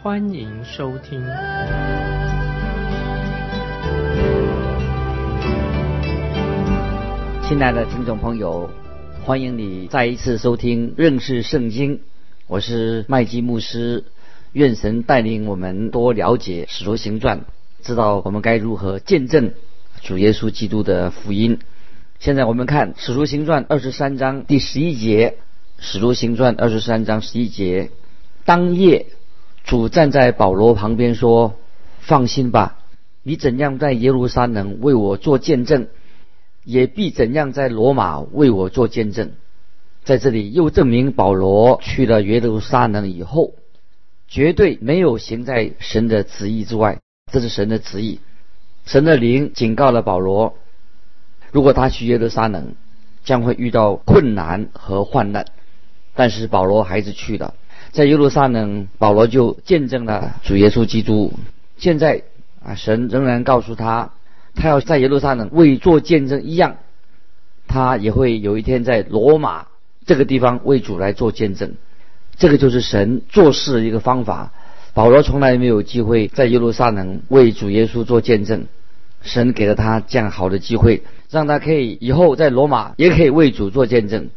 欢迎收听。亲爱的听众朋友，欢迎你再一次收听认识圣经。我是麦基牧师，愿神带领我们多了解使徒行传，知道我们该如何见证主耶稣基督的福音。现在我们看使徒行传二十三章第十一节，使徒行传二十三章十一节，当夜主站在保罗旁边说：“放心吧，你怎样在耶路撒冷为我做见证。”也必怎样在罗马为我做见证，在这里又证明保罗去了耶路撒冷以后，绝对没有行在神的旨意之外，这是神的旨意。神的灵警告了保罗，如果他去耶路撒冷，将会遇到困难和患难。但是保罗还是去了，在耶路撒冷，保罗就见证了主耶稣基督。现在啊，神仍然告诉他。他要在耶路撒冷为做见证一样，他也会有一天在罗马这个地方为主来做见证。这个就是神做事的一个方法。保罗从来没有机会在耶路撒冷为主耶稣做见证，神给了他这样好的机会，让他可以以后在罗马也可以为主做见证。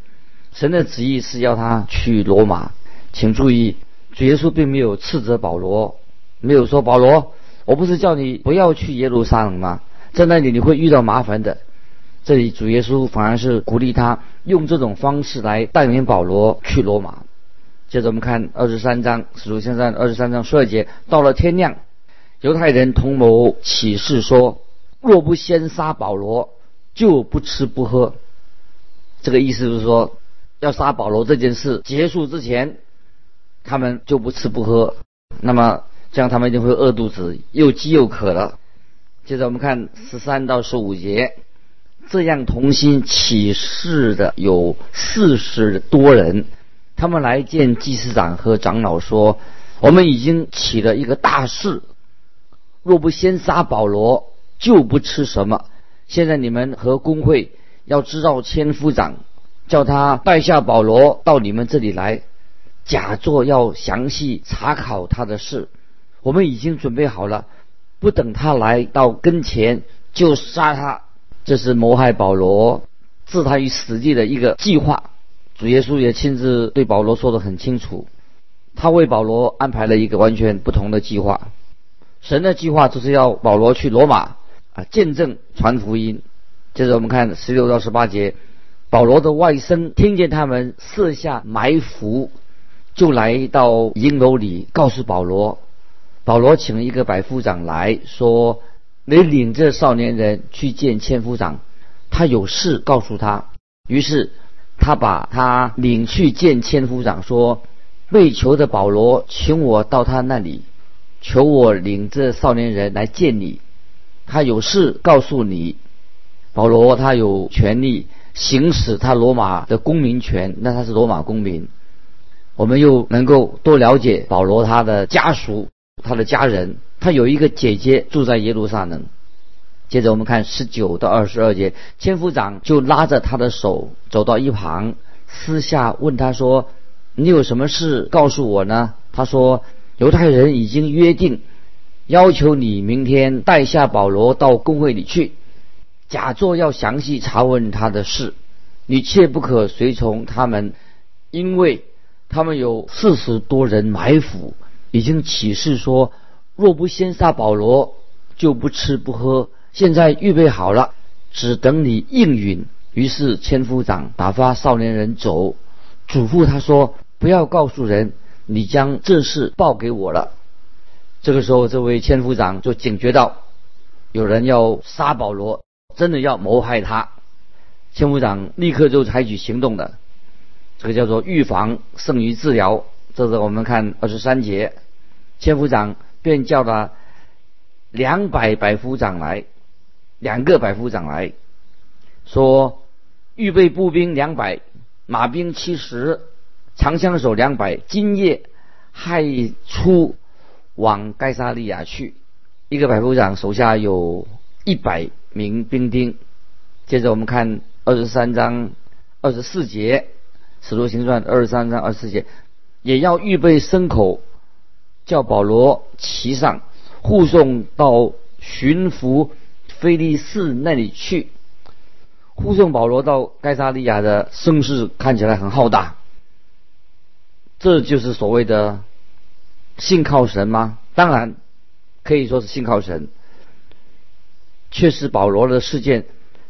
神的旨意是要他去罗马，请注意，主耶稣并没有斥责保罗，没有说保罗，我不是叫你不要去耶路撒冷吗？在那里你会遇到麻烦的。这里主耶稣反而是鼓励他用这种方式来带领保罗去罗马。接着我们看二十三章，使徒行传二十三章十二节，到了天亮，犹太人同谋起誓说：若不先杀保罗，就不吃不喝。这个意思就是说，要杀保罗这件事结束之前，他们就不吃不喝。那么这样他们一定会饿肚子，又饥又渴了。接着我们看十三到十五节，这样同心起誓的有四十多人，他们来见祭司长和长老说：“我们已经起了一个大事，若不先杀保罗，就不吃什么。现在你们和工会要知道千夫长，叫他带下保罗到你们这里来，假作要详细查考他的事。我们已经准备好了。”不等他来到跟前就杀他，这是谋害保罗、置他于死地的一个计划。主耶稣也亲自对保罗说得很清楚，他为保罗安排了一个完全不同的计划。神的计划就是要保罗去罗马啊，见证传福音。接着我们看十六到十八节，保罗的外甥听见他们设下埋伏，就来到营楼里告诉保罗。保罗请一个百夫长来说：“你领着少年人去见千夫长，他有事告诉他。”于是他把他领去见千夫长，说：“被囚的保罗，请我到他那里，求我领着少年人来见你。他有事告诉你。”保罗他有权利行使他罗马的公民权，那他是罗马公民。我们又能够多了解保罗他的家属。他的家人，他有一个姐姐住在耶路撒冷。接着我们看十九到二十二节，千夫长就拉着他的手走到一旁，私下问他说：“你有什么事告诉我呢？”他说：“犹太人已经约定，要求你明天带下保罗到公会里去，假作要详细查问他的事。你切不可随从他们，因为他们有四十多人埋伏。”已经起誓说，若不先杀保罗，就不吃不喝。现在预备好了，只等你应允。于是千夫长打发少年人走，嘱咐他说：“不要告诉人，你将这事报给我了。”这个时候，这位千夫长就警觉到，有人要杀保罗，真的要谋害他。千夫长立刻就采取行动的，这个叫做预防胜于治疗。这是我们看二十三节。千夫长便叫了两百百夫长来，两个百夫长来说，预备步兵两百，马兵七十，长枪手两百，今夜害出往盖萨利亚去。一个百夫长手下有一百名兵丁。接着我们看二十三章二十四节，《使徒行传》二十三章二十四节，也要预备牲口，叫保罗骑上。护送到巡抚菲利士那里去，护送保罗到盖萨利亚的声势看起来很浩大，这就是所谓的信靠神吗？当然可以说是信靠神，却是保罗的事件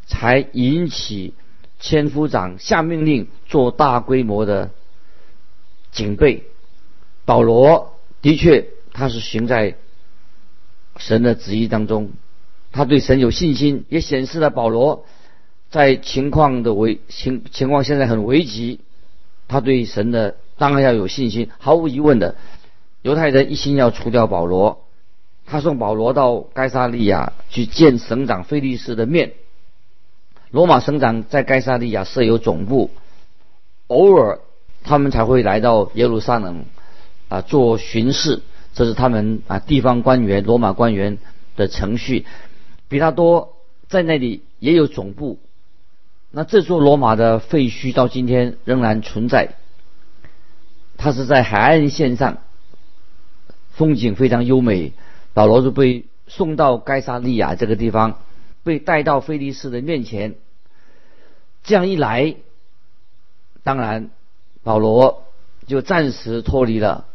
才引起千夫长下命令做大规模的警备。保罗的确他是行在。神的旨意当中，他对神有信心，也显示了保罗在情况的危情情况现在很危急，他对神的当然要有信心。毫无疑问的，犹太人一心要除掉保罗，他送保罗到该萨利亚去见省长菲利斯的面。罗马省长在该萨利亚设有总部，偶尔他们才会来到耶路撒冷啊做巡视。这是他们啊，地方官员、罗马官员的程序。比拉多在那里也有总部。那这座罗马的废墟到今天仍然存在。它是在海岸线上，风景非常优美。保罗就被送到该萨利亚这个地方，被带到菲利斯的面前。这样一来，当然保罗就暂时脱离了。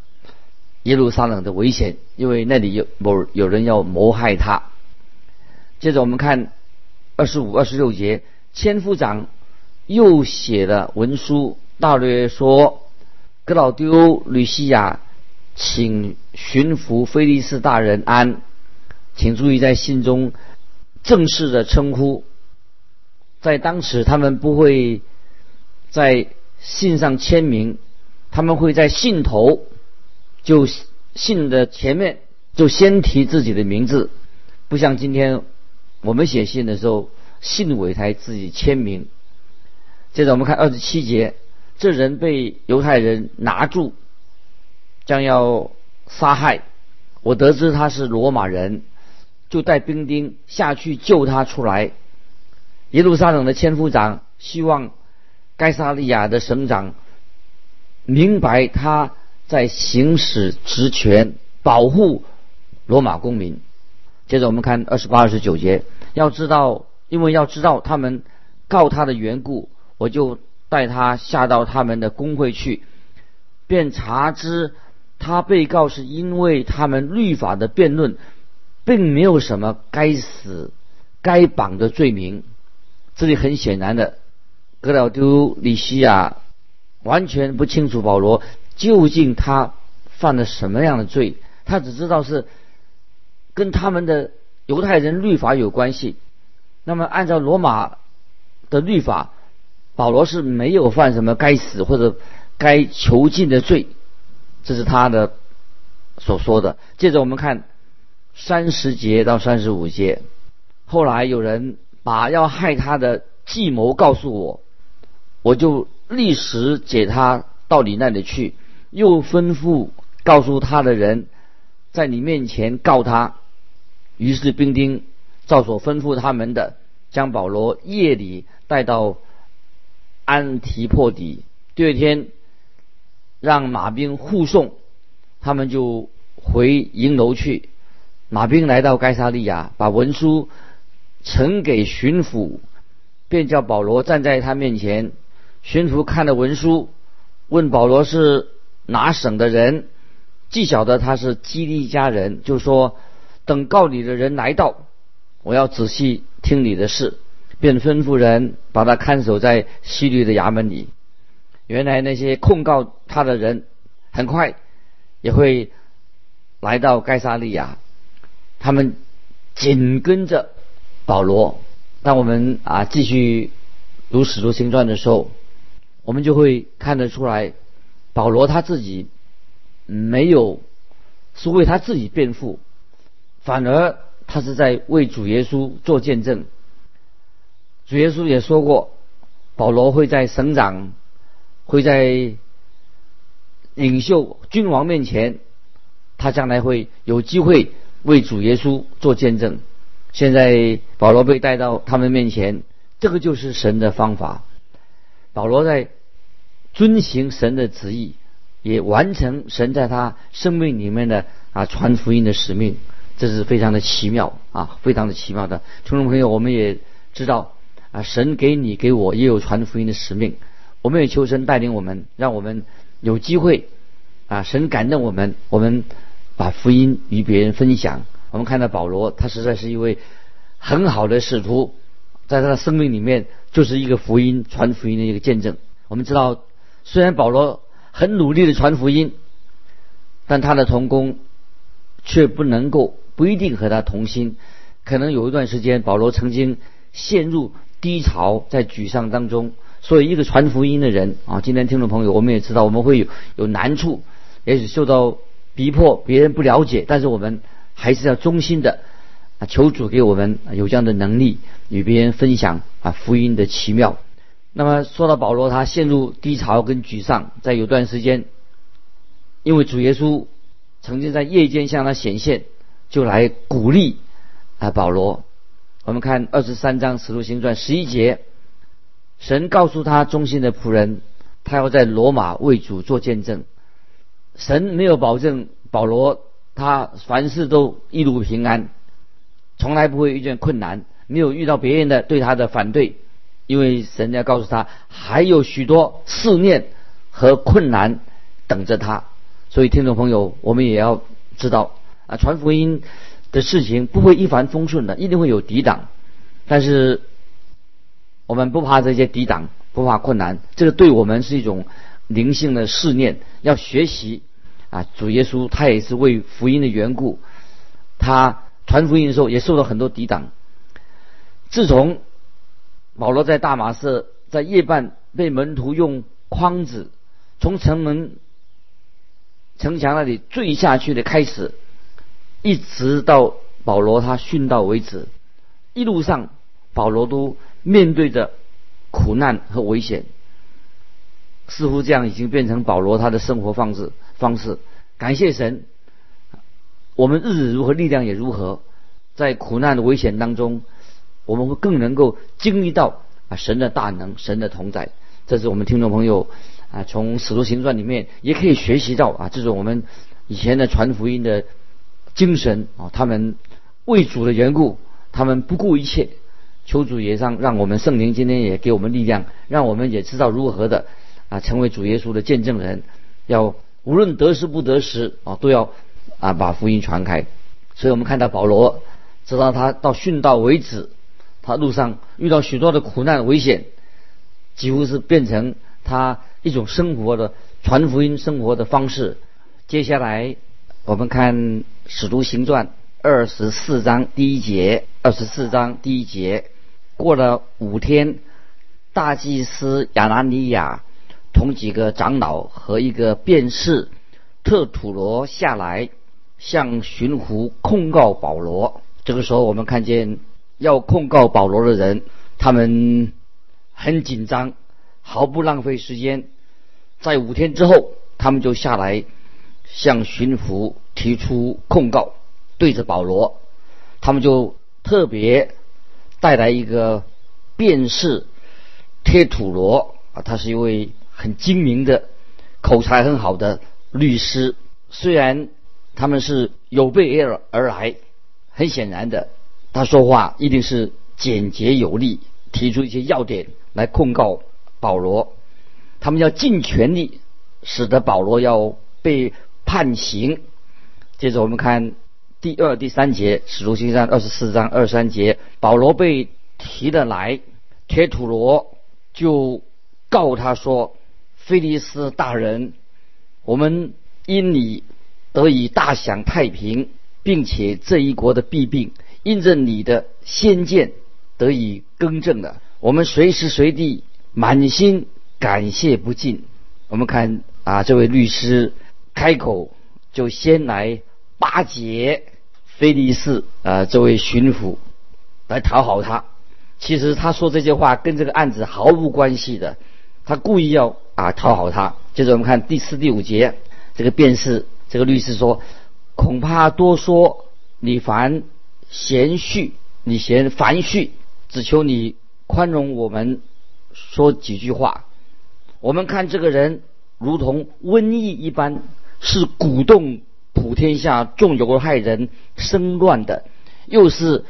耶路撒冷的危险，因为那里有某有人要谋害他。接着我们看二十五、二十六节，千夫长又写了文书，大略说：格老丢吕西亚，请巡抚菲利斯大人安。请注意在信中正式的称呼，在当时他们不会在信上签名，他们会在信头。就信的前面就先提自己的名字，不像今天我们写信的时候，信尾才自己签名。接着我们看二十七节，这人被犹太人拿住，将要杀害。我得知他是罗马人，就带兵丁下去救他出来。耶路撒冷的千夫长希望该萨利亚的省长明白他。在行使职权保护罗马公民。接着我们看二十八、二十九节，要知道，因为要知道他们告他的缘故，我就带他下到他们的工会去，便查知他被告是因为他们律法的辩论，并没有什么该死、该绑的罪名。这里很显然的，格老丢里西亚完全不清楚保罗。究竟他犯了什么样的罪？他只知道是跟他们的犹太人律法有关系。那么按照罗马的律法，保罗是没有犯什么该死或者该囚禁的罪，这是他的所说的。接着我们看三十节到三十五节，后来有人把要害他的计谋告诉我，我就立时解他到你那里去。又吩咐告诉他的人，在你面前告他。于是兵丁照所吩咐他们的，将保罗夜里带到安提破底。第二天，让马兵护送，他们就回营楼去。马兵来到该沙利亚，把文书呈给巡抚，便叫保罗站在他面前。巡抚看了文书，问保罗是。哪省的人，既晓得他是基利家人，就说：“等告你的人来到，我要仔细听你的事。”便吩咐人把他看守在西律的衙门里。原来那些控告他的人，很快也会来到盖萨利亚，他们紧跟着保罗。当我们啊继续读使徒行传的时候，我们就会看得出来。保罗他自己没有是为他自己辩护，反而他是在为主耶稣做见证。主耶稣也说过，保罗会在省长、会在领袖、君王面前，他将来会有机会为主耶稣做见证。现在保罗被带到他们面前，这个就是神的方法。保罗在遵行神的旨意，也完成神在他生命里面的啊传福音的使命，这是非常的奇妙啊，非常的奇妙的。听众朋友，我们也知道啊，神给你给我也有传福音的使命，我们也求神带领我们，让我们有机会啊，神感动我们，我们把福音与别人分享。我们看到保罗，他实在是一位很好的使徒，在他的生命里面就是一个福音传福音的一个见证。我们知道，虽然保罗很努力的传福音，但他的同工却不能够不一定和他同心。可能有一段时间，保罗曾经陷入低潮，在沮丧当中。所以，一个传福音的人啊，今天听众朋友，我们也知道，我们会有有难处，也许受到逼迫，别人不了解，但是我们。还是要衷心的啊，求主给我们有这样的能力，与别人分享啊福音的奇妙。那么说到保罗，他陷入低潮跟沮丧，在有段时间，因为主耶稣曾经在夜间向他显现，就来鼓励啊保罗。我们看二十三章使徒行传十一节，神告诉他忠心的仆人，他要在罗马为主做见证。神没有保证保罗。他凡事都一路平安，从来不会遇见困难，没有遇到别人的对他的反对，因为神要告诉他还有许多试炼和困难等着他。所以听众朋友，我们也要知道啊，传福音的事情不会一帆风顺的，一定会有抵挡。但是我们不怕这些抵挡，不怕困难，这个对我们是一种灵性的试炼，要学习。啊，主耶稣他也是为福音的缘故，他传福音的时候也受到很多抵挡。自从保罗在大马色在夜半被门徒用筐子从城门城墙那里坠下去的开始，一直到保罗他殉道为止，一路上保罗都面对着苦难和危险，似乎这样已经变成保罗他的生活方式。方式，感谢神，我们日子如何，力量也如何，在苦难的危险当中，我们会更能够经历到啊神的大能，神的同在。这是我们听众朋友啊从使徒行传里面也可以学习到啊这是我们以前的传福音的精神啊，他们为主的缘故，他们不顾一切，求主也让让我们圣灵今天也给我们力量，让我们也知道如何的啊成为主耶稣的见证人，要。无论得时不得时啊，都要啊把福音传开。所以我们看到保罗，直到他到殉道为止，他路上遇到许多的苦难危险，几乎是变成他一种生活的传福音生活的方式。接下来我们看《使徒行传》二十四章第一节，二十四章第一节，过了五天，大祭司亚拿尼亚。同几个长老和一个辩士特土罗下来，向巡抚控告保罗。这个时候，我们看见要控告保罗的人，他们很紧张，毫不浪费时间。在五天之后，他们就下来向巡抚提出控告，对着保罗，他们就特别带来一个辩士贴土罗啊，他是一位。很精明的，口才很好的律师，虽然他们是有备而而来，很显然的，他说话一定是简洁有力，提出一些要点来控告保罗。他们要尽全力使得保罗要被判刑。接着我们看第二、第三节，使徒行传二十四章二三节，保罗被提了来，铁土罗就告他说。菲利斯大人，我们因你得以大享太平，并且这一国的弊病因着你的先见得以更正了。我们随时随地满心感谢不尽。我们看啊，这位律师开口就先来巴结菲利斯啊这位巡抚来讨好他。其实他说这些话跟这个案子毫无关系的，他故意要啊讨好他。接着我们看第四、第五节，这个辩士这个律师说：“恐怕多说，你烦嫌续，你嫌烦续，只求你宽容我们说几句话。我们看这个人如同瘟疫一般，是鼓动普天下众犹太人生乱的，又是。”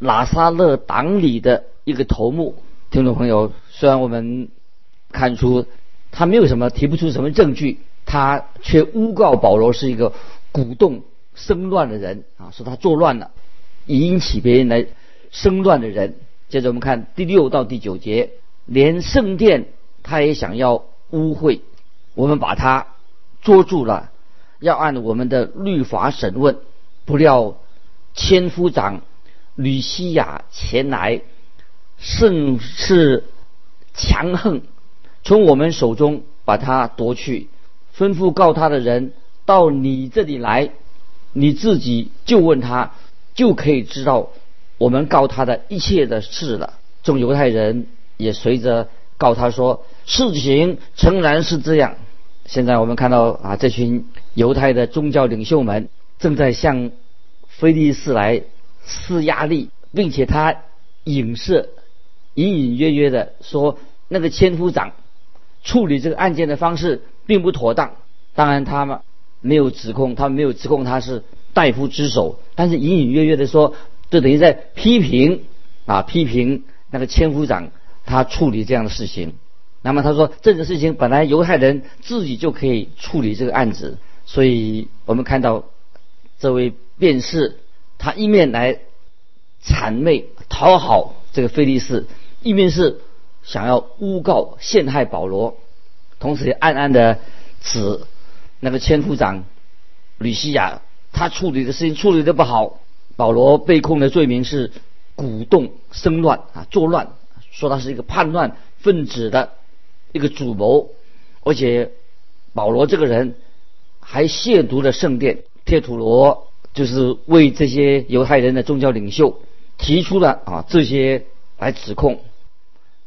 拉萨勒党里的一个头目，听众朋友，虽然我们看出他没有什么提不出什么证据，他却诬告保罗是一个鼓动生乱的人啊，说他作乱了，引起别人来生乱的人。接着我们看第六到第九节，连圣殿他也想要污秽，我们把他捉住了，要按我们的律法审问，不料千夫长。吕西亚前来，甚是强横，从我们手中把他夺去，吩咐告他的人到你这里来，你自己就问他，就可以知道我们告他的一切的事了。众犹太人也随着告他说，事情诚然是这样。现在我们看到啊，这群犹太的宗教领袖们正在向菲利斯来。施压力，并且他影射、隐隐约约的说，那个千夫长处理这个案件的方式并不妥当。当然，他们没有指控，他没有指控他是大夫之手，但是隐隐约约的说，就等于在批评啊，批评那个千夫长他处理这样的事情。那么他说，这个事情本来犹太人自己就可以处理这个案子，所以我们看到这位辩士。他一面来谄媚讨好这个菲利士，一面是想要诬告陷害保罗，同时也暗暗的指那个千夫长吕西亚，他处理的事情处理的不好。保罗被控的罪名是鼓动生乱啊，作乱，说他是一个叛乱分子的一个主谋，而且保罗这个人还亵渎了圣殿，贴土罗。就是为这些犹太人的宗教领袖提出了啊这些来指控。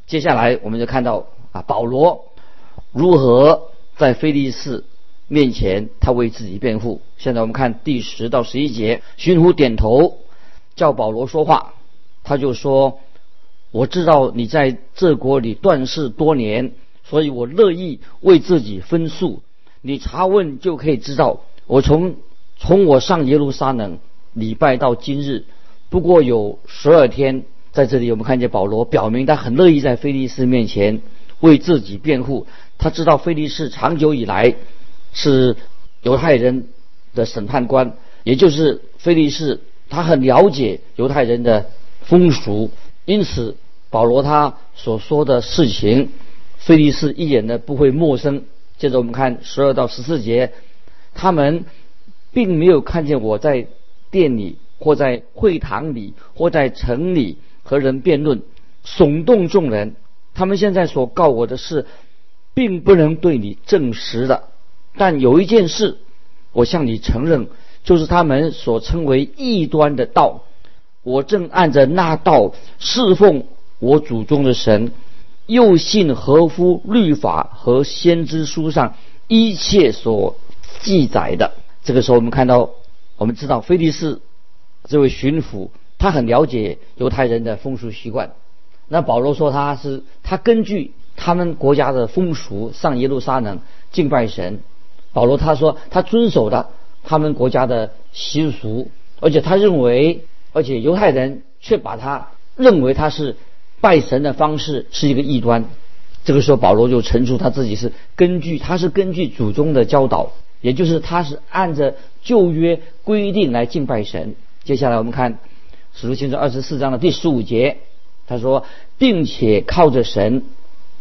接下来我们就看到啊保罗如何在菲利士面前他为自己辩护。现在我们看第十到十一节，巡抚点头叫保罗说话，他就说：“我知道你在这国里断事多年，所以我乐意为自己分诉。你查问就可以知道，我从。”从我上耶路撒冷礼拜到今日，不过有十二天。在这里，我们看见保罗表明他很乐意在菲利斯面前为自己辩护。他知道菲利斯长久以来是犹太人的审判官，也就是菲利斯，他很了解犹太人的风俗，因此保罗他所说的事情，菲利斯一眼的不会陌生。接着我们看十二到十四节，他们。并没有看见我在店里或在会堂里或在城里和人辩论，耸动众人。他们现在所告我的事，并不能对你证实的。但有一件事，我向你承认，就是他们所称为异端的道，我正按着那道侍奉我祖宗的神，又信合乎律法和先知书上一切所记载的。这个时候，我们看到，我们知道菲利士这位巡抚，他很了解犹太人的风俗习惯。那保罗说他是他根据他们国家的风俗上耶路撒冷敬拜神。保罗他说他遵守的他们国家的习俗，而且他认为，而且犹太人却把他认为他是拜神的方式是一个异端。这个时候，保罗就陈述他自己是根据他是根据祖宗的教导。也就是他是按着旧约规定来敬拜神。接下来我们看《使徒行传》二十四章的第十五节，他说，并且靠着神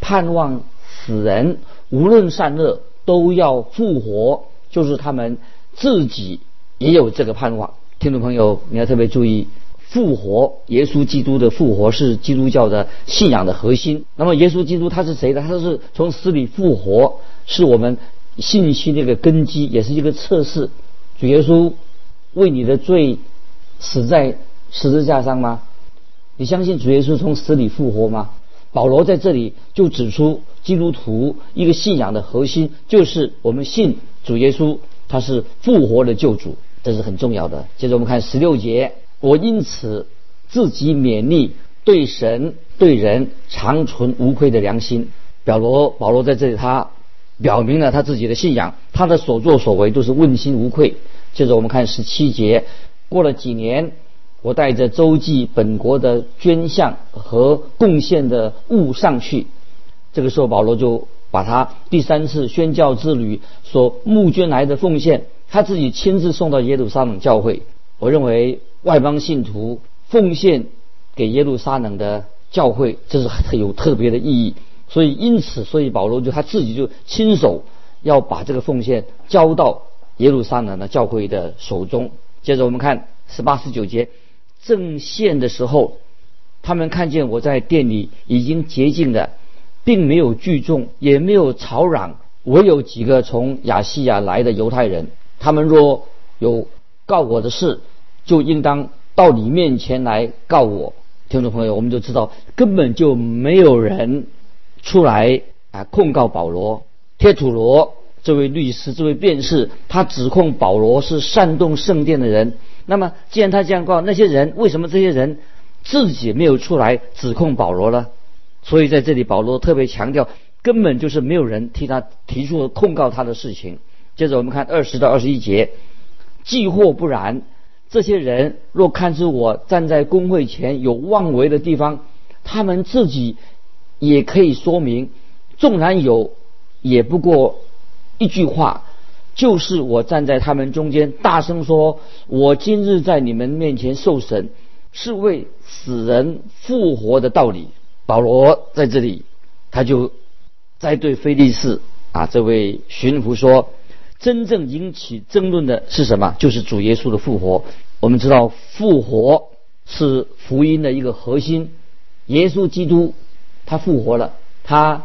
盼望死人无论善恶都要复活，就是他们自己也有这个盼望。听众朋友，你要特别注意，复活，耶稣基督的复活是基督教的信仰的核心。那么，耶稣基督他是谁呢？他是从死里复活，是我们。信息的一个根基也是一个测试，主耶稣为你的罪死在十字架上吗？你相信主耶稣从死里复活吗？保罗在这里就指出，基督徒一个信仰的核心就是我们信主耶稣，他是复活的救主，这是很重要的。接着我们看十六节，我因此自己勉励，对神对人长存无愧的良心。保罗保罗在这里他表明了他自己的信仰，他的所作所为都是问心无愧。接着我们看十七节，过了几年。我带着周记本国的捐项和贡献的物上去，这个时候保罗就把他第三次宣教之旅所募捐来的奉献，他自己亲自送到耶路撒冷教会。我认为外邦信徒奉献给耶路撒冷的教会，这是很有特别的意义。所以因此，所以保罗就他自己就亲手要把这个奉献交到耶路撒冷的教会的手中。接着我们看十八十九节。正献的时候，他们看见我在店里已经洁净了，并没有聚众，也没有吵嚷。唯有几个从亚细亚来的犹太人，他们若有告我的事，就应当到你面前来告我。听众朋友，我们就知道根本就没有人出来啊控告保罗。贴土罗这位律师，这位辩士，他指控保罗是煽动圣殿的人。那么，既然他这样告，那些人为什么这些人自己没有出来指控保罗呢？所以在这里，保罗特别强调，根本就是没有人替他提出控告他的事情。接着我们看二十到二十一节，既或不然，这些人若看出我站在公会前有妄为的地方，他们自己也可以说明，纵然有，也不过一句话。就是我站在他们中间，大声说：“我今日在你们面前受审，是为死人复活的道理。”保罗在这里，他就在对菲利士啊这位巡抚说：“真正引起争论的是什么？就是主耶稣的复活。我们知道复活是福音的一个核心。耶稣基督他复活了，他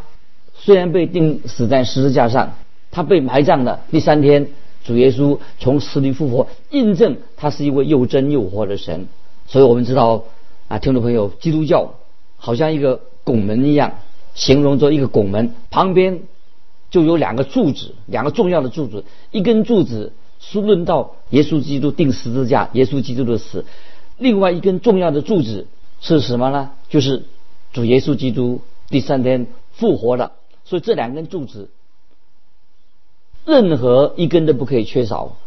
虽然被钉死在十字架上。”他被埋葬的第三天，主耶稣从死里复活，印证他是一位又真又活的神。所以我们知道啊，听众朋友，基督教好像一个拱门一样，形容作一个拱门，旁边就有两个柱子，两个重要的柱子，一根柱子是论到耶稣基督定十字架，耶稣基督的死；另外一根重要的柱子是什么呢？就是主耶稣基督第三天复活了。所以这两根柱子。任何一根都不可以缺少，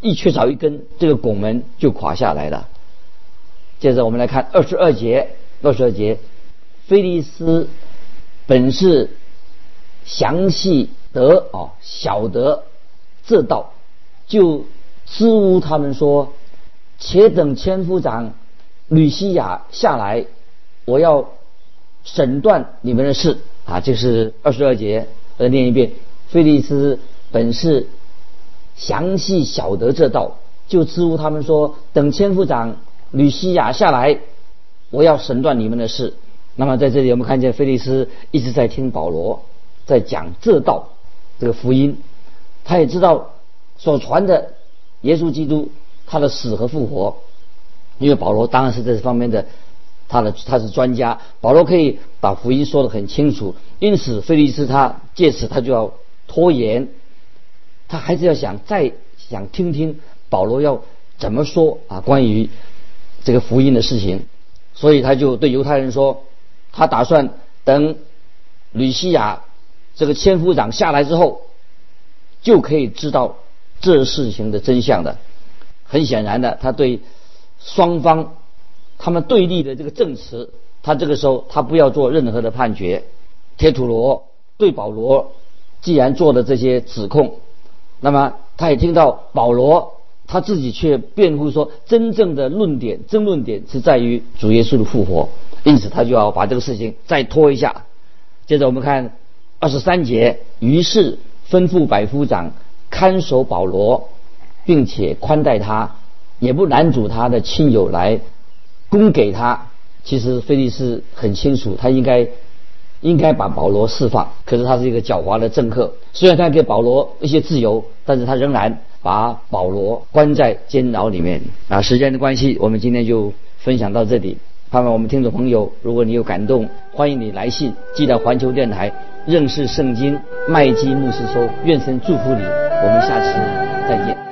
一缺少一根，这个拱门就垮下来了。接着我们来看二十二节，二十二节，菲利斯本是详细得哦晓得这道，就支吾他们说，且等千夫长吕西亚下来，我要审断你们的事啊。这是二十二节，再念一遍，菲利斯。本是详细晓得这道，就支吾他们说：等千夫长吕西亚下来，我要审断你们的事。那么在这里，我们看见菲利斯一直在听保罗在讲这道这个福音，他也知道所传的耶稣基督他的死和复活，因为保罗当然是这方面的他的他是专家，保罗可以把福音说得很清楚，因此菲利斯他借此他就要拖延。他还是要想再想听听保罗要怎么说啊？关于这个福音的事情，所以他就对犹太人说，他打算等吕西亚这个千夫长下来之后，就可以知道这事情的真相的。很显然的，他对双方他们对立的这个证词，他这个时候他不要做任何的判决。铁土罗对保罗既然做的这些指控。那么，他也听到保罗他自己却辩护说，真正的论点、争论点是在于主耶稣的复活，因此他就要把这个事情再拖一下。接着我们看二十三节，于是吩咐百夫长看守保罗，并且宽待他，也不拦阻他的亲友来供给他。其实菲利斯很清楚，他应该。应该把保罗释放，可是他是一个狡猾的政客。虽然他给保罗一些自由，但是他仍然把保罗关在监牢里面。啊，时间的关系，我们今天就分享到这里。盼望我们听众朋友，如果你有感动，欢迎你来信寄到环球电台认识圣经麦基牧师说。愿神祝福你，我们下次再见。